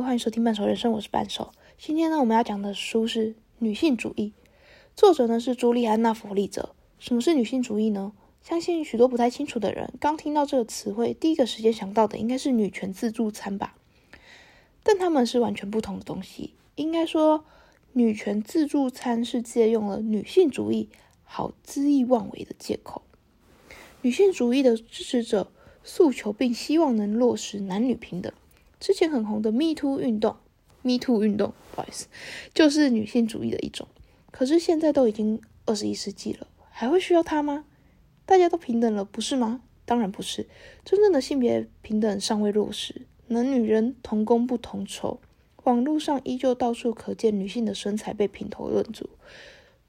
欢迎收听半熟人生，我是半熟。今天呢，我们要讲的书是《女性主义》，作者呢是朱莉安娜·弗利泽。什么是女性主义呢？相信许多不太清楚的人，刚听到这个词汇，第一个时间想到的应该是女权自助餐吧？但他们是完全不同的东西。应该说，女权自助餐是借用了女性主义好恣意妄为的借口。女性主义的支持者诉求并希望能落实男女平等。之前很红的 Me Too 运动，Me Too 运动，不好意思，就是女性主义的一种。可是现在都已经二十一世纪了，还会需要它吗？大家都平等了，不是吗？当然不是，真正的性别平等尚未落实，男女人同工不同酬。网络上依旧到处可见女性的身材被评头论足。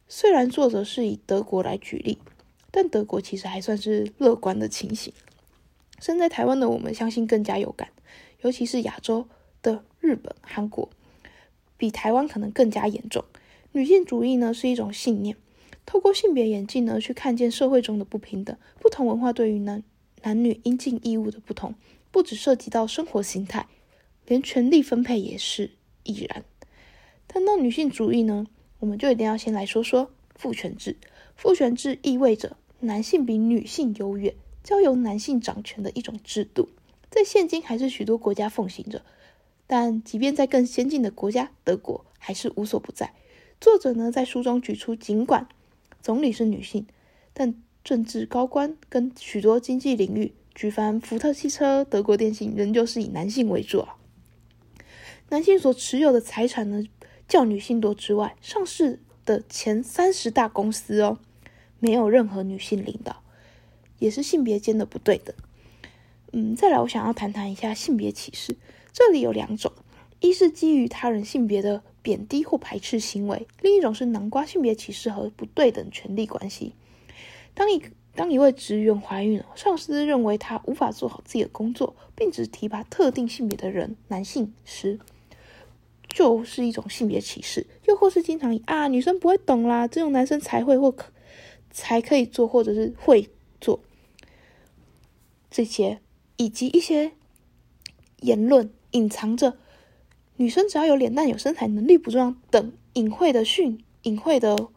虽然作者是以德国来举例，但德国其实还算是乐观的情形。身在台湾的我们，相信更加有感。尤其是亚洲的日本、韩国，比台湾可能更加严重。女性主义呢是一种信念，透过性别眼镜呢去看见社会中的不平等，不同文化对于男男女应尽义务的不同，不只涉及到生活形态，连权力分配也是亦然。谈到女性主义呢，我们就一定要先来说说父权制。父权制意味着男性比女性优越，交由男性掌权的一种制度。在现今还是许多国家奉行着，但即便在更先进的国家，德国还是无所不在。作者呢在书中举出，尽管总理是女性，但政治高官跟许多经济领域，举凡福特汽车、德国电信，仍旧是以男性为主啊。男性所持有的财产呢，较女性多之外，上市的前三十大公司哦，没有任何女性领导，也是性别间的不对等。嗯，再来，我想要谈谈一下性别歧视。这里有两种，一是基于他人性别的贬低或排斥行为，另一种是南瓜性别歧视和不对等权利关系。当一当一位职员怀孕了，上司认为他无法做好自己的工作，并只提拔特定性别的人男性时，就是一种性别歧视。又或是经常以啊女生不会懂啦，只有男生才会或可才可以做，或者是会做这些。以及一些言论隐藏着女生只要有脸蛋、有身材、能力不重要等隐晦的讯、隐晦的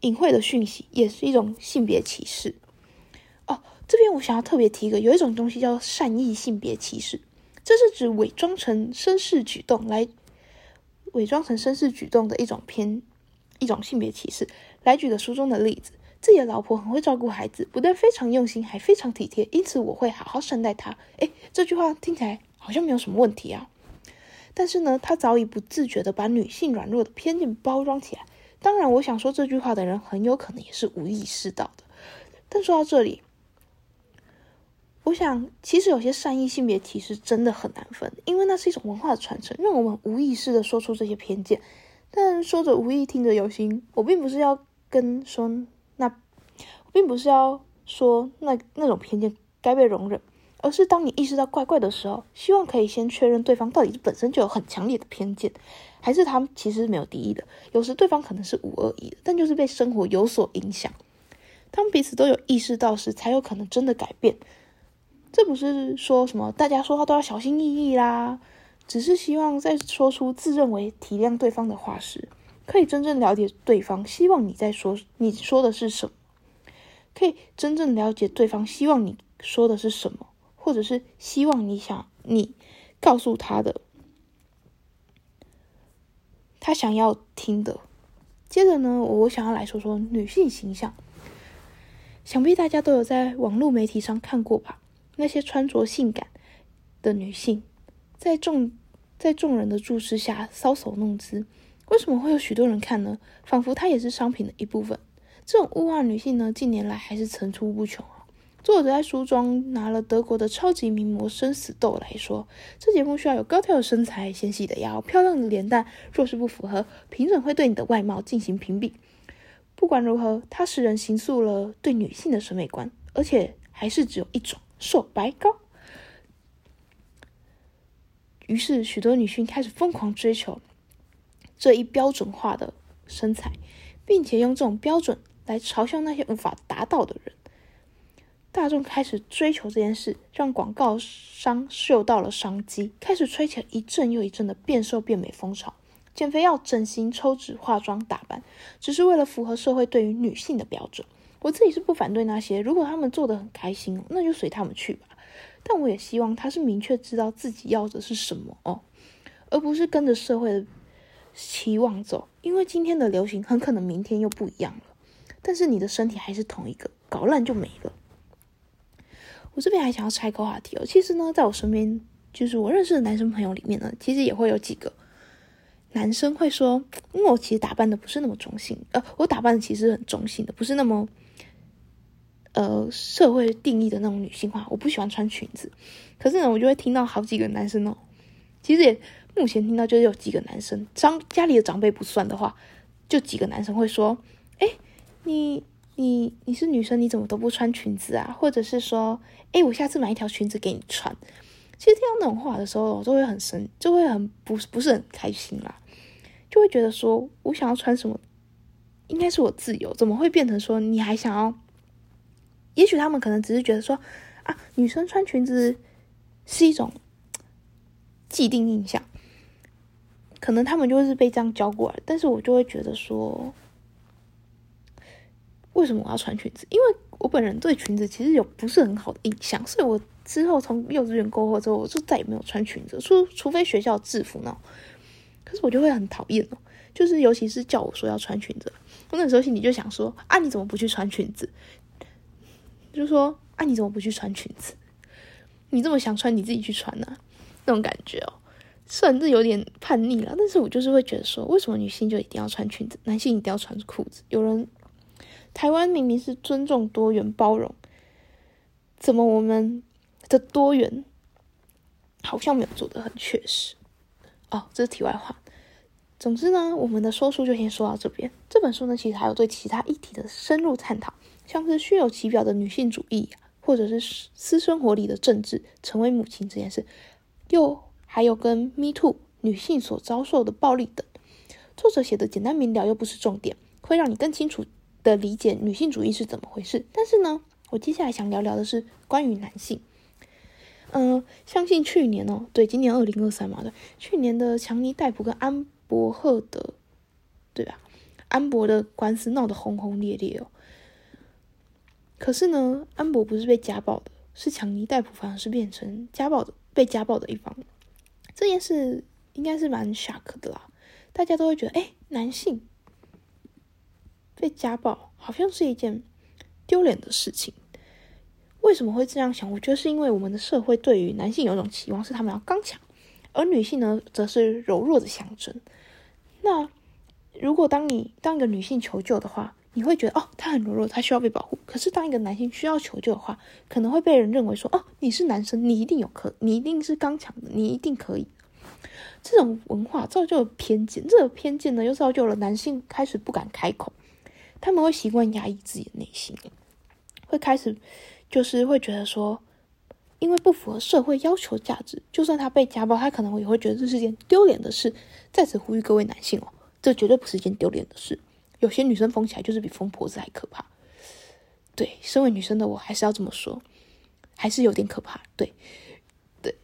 隐晦的讯息，也是一种性别歧视。哦，这边我想要特别提一个，有一种东西叫善意性别歧视，这是指伪装成绅士举动来伪装成绅士举动的一种偏一种性别歧视。来举个书中的例子。自己的老婆很会照顾孩子，不但非常用心，还非常体贴，因此我会好好善待她。诶，这句话听起来好像没有什么问题啊。但是呢，他早已不自觉的把女性软弱的偏见包装起来。当然，我想说这句话的人很有可能也是无意识到的。但说到这里，我想其实有些善意性别歧视真的很难分，因为那是一种文化的传承，让我们无意识的说出这些偏见。但说着无意，听着有心，我并不是要跟说。并不是要说那那种偏见该被容忍，而是当你意识到怪怪的时候，希望可以先确认对方到底是本身就有很强烈的偏见，还是他们其实是没有敌意的。有时对方可能是无恶意的，但就是被生活有所影响。当彼此都有意识到时，才有可能真的改变。这不是说什么大家说话都要小心翼翼啦，只是希望在说出自认为体谅对方的话时。可以真正了解对方希望你在说你说的是什么，可以真正了解对方希望你说的是什么，或者是希望你想你告诉他的，他想要听的。接着呢，我想要来说说女性形象。想必大家都有在网络媒体上看过吧？那些穿着性感的女性，在众在众人的注视下搔首弄姿。为什么会有许多人看呢？仿佛它也是商品的一部分。这种物化女性呢，近年来还是层出不穷啊。作者在书中拿了德国的超级名模生死斗来说，这节目需要有高挑的身材、纤细的腰、漂亮的脸蛋。若是不符合，评审会对你的外貌进行评比。不管如何，它使人形塑了对女性的审美观，而且还是只有一种瘦白高。于是，许多女性开始疯狂追求。这一标准化的身材，并且用这种标准来嘲笑那些无法达到的人。大众开始追求这件事，让广告商嗅到了商机，开始吹起一阵又一阵的变瘦变美风潮。减肥药、整形、抽脂、化妆、打扮，只是为了符合社会对于女性的标准。我自己是不反对那些，如果他们做的很开心，那就随他们去吧。但我也希望他是明确知道自己要的是什么哦，而不是跟着社会的期望走。因为今天的流行很可能明天又不一样了。但是你的身体还是同一个，搞烂就没了。我这边还想要拆个话题哦。其实呢，在我身边，就是我认识的男生朋友里面呢，其实也会有几个男生会说，因为我其实打扮的不是那么中性，呃，我打扮的其实很中性的，不是那么。呃，社会定义的那种女性化，我不喜欢穿裙子。可是呢，我就会听到好几个男生哦，其实也目前听到就是有几个男生，张家里的长辈不算的话，就几个男生会说：“哎，你你你是女生，你怎么都不穿裙子啊？”或者是说：“哎，我下次买一条裙子给你穿。”其实听到那种话的时候，我就会很生，就会很不不是很开心啦，就会觉得说我想要穿什么，应该是我自由，怎么会变成说你还想要？也许他们可能只是觉得说，啊，女生穿裙子是一种既定印象，可能他们就是被这样教过来。但是我就会觉得说，为什么我要穿裙子？因为我本人对裙子其实有不是很好的印象，所以我之后从幼稚园过后之后，我就再也没有穿裙子，除除非学校制服呢。可是我就会很讨厌哦，就是尤其是叫我说要穿裙子，我那时候心里就想说，啊，你怎么不去穿裙子？就说啊，你怎么不去穿裙子？你这么想穿，你自己去穿呢？那种感觉哦，虽然是有点叛逆了，但是我就是会觉得说，为什么女性就一定要穿裙子，男性一定要穿裤子？有人台湾明明是尊重多元包容，怎么我们的多元好像没有做的很确实？哦，这是题外话。总之呢，我们的说书就先说到这边。这本书呢，其实还有对其他议题的深入探讨。像是虚有其表的女性主义，或者是私生活里的政治，成为母亲这件事，又还有跟 Me Too 女性所遭受的暴力等，作者写的简单明了又不是重点，会让你更清楚的理解女性主义是怎么回事。但是呢，我接下来想聊聊的是关于男性。嗯，相信去年哦，对，今年二零二三嘛，对，去年的强尼戴普跟安伯赫的，对吧？安博的官司闹得轰轰烈烈哦。可是呢，安博不是被家暴的，是强尼戴普反而是变成家暴的被家暴的一方。这件事应该是蛮 shock 的啦，大家都会觉得，哎，男性被家暴好像是一件丢脸的事情。为什么会这样想？我觉得是因为我们的社会对于男性有一种期望，是他们要刚强，而女性呢，则是柔弱的象征。那如果当你当一个女性求救的话，你会觉得哦，她很柔弱，她需要被保护。可是当一个男性需要求救的话，可能会被人认为说哦，你是男生，你一定有可，你一定是刚强的，你一定可以。这种文化造就了偏见，这个偏见呢，又造就了男性开始不敢开口，他们会习惯压抑自己的内心，会开始就是会觉得说，因为不符合社会要求价值，就算他被家暴，他可能也会觉得这是件丢脸的事。在此呼吁各位男性哦，这绝对不是一件丢脸的事。有些女生疯起来就是比疯婆子还可怕，对，身为女生的我还是要这么说，还是有点可怕，对，对，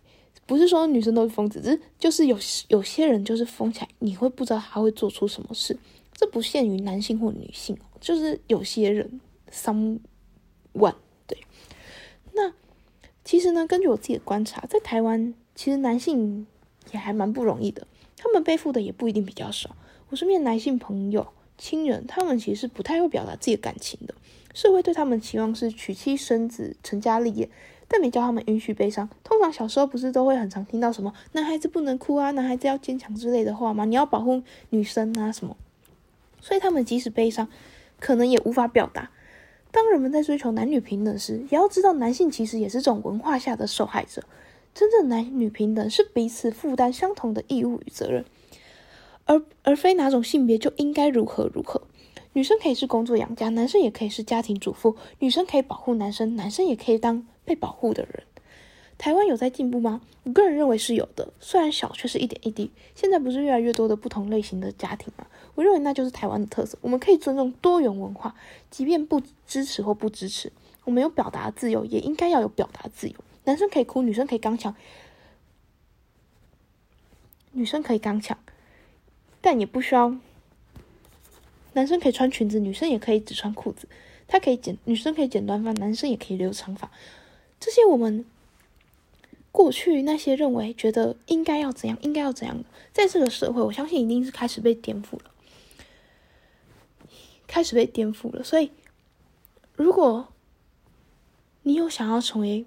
不是说女生都是疯子，只是就是有有些人就是疯起来，你会不知道他会做出什么事，这不限于男性或女性，就是有些人，some one，对，那其实呢，根据我自己的观察，在台湾其实男性也还蛮不容易的，他们背负的也不一定比较少，我身边男性朋友。亲人，他们其实不太会表达自己的感情的。社会对他们期望是娶妻生子、成家立业，但没教他们允许悲伤。通常小时候不是都会很常听到什么“男孩子不能哭啊，男孩子要坚强”之类的话吗？你要保护女生啊什么？所以他们即使悲伤，可能也无法表达。当人们在追求男女平等时，也要知道男性其实也是这种文化下的受害者。真正男女平等是彼此负担相同的义务与责任。而而非哪种性别就应该如何如何，女生可以是工作养家，男生也可以是家庭主妇，女生可以保护男生，男生也可以当被保护的人。台湾有在进步吗？我个人认为是有的，虽然小，却是一点一滴。现在不是越来越多的不同类型的家庭吗？我认为那就是台湾的特色。我们可以尊重多元文化，即便不支持或不支持，我们有表达自由，也应该要有表达自由。男生可以哭，女生可以刚强，女生可以刚强，但也不需要。男生可以穿裙子，女生也可以只穿裤子。他可以剪，女生可以剪短发，男生也可以留长发。这些我们过去那些认为觉得应该要怎样，应该要怎样的，在这个社会，我相信一定是开始被颠覆了，开始被颠覆了。所以，如果你有想要成为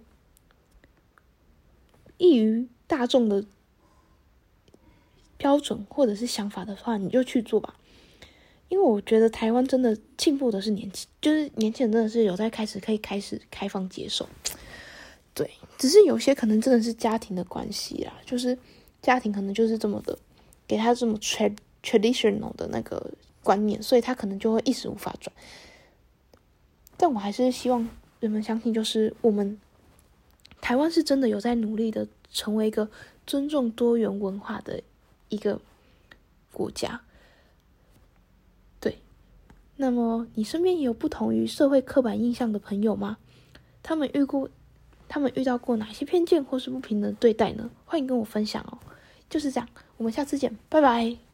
异于大众的标准或者是想法的话，你就去做吧。因为我觉得台湾真的进步的是年轻，就是年轻人真的是有在开始可以开始开放接受，对，只是有些可能真的是家庭的关系啦，就是家庭可能就是这么的给他这么 trad traditional 的那个观念，所以他可能就会一时无法转。但我还是希望人们相信，就是我们台湾是真的有在努力的成为一个尊重多元文化的一个国家。对那么，你身边也有不同于社会刻板印象的朋友吗？他们遇过，他们遇到过哪些偏见或是不平等对待呢？欢迎跟我分享哦。就是这样，我们下次见，拜拜。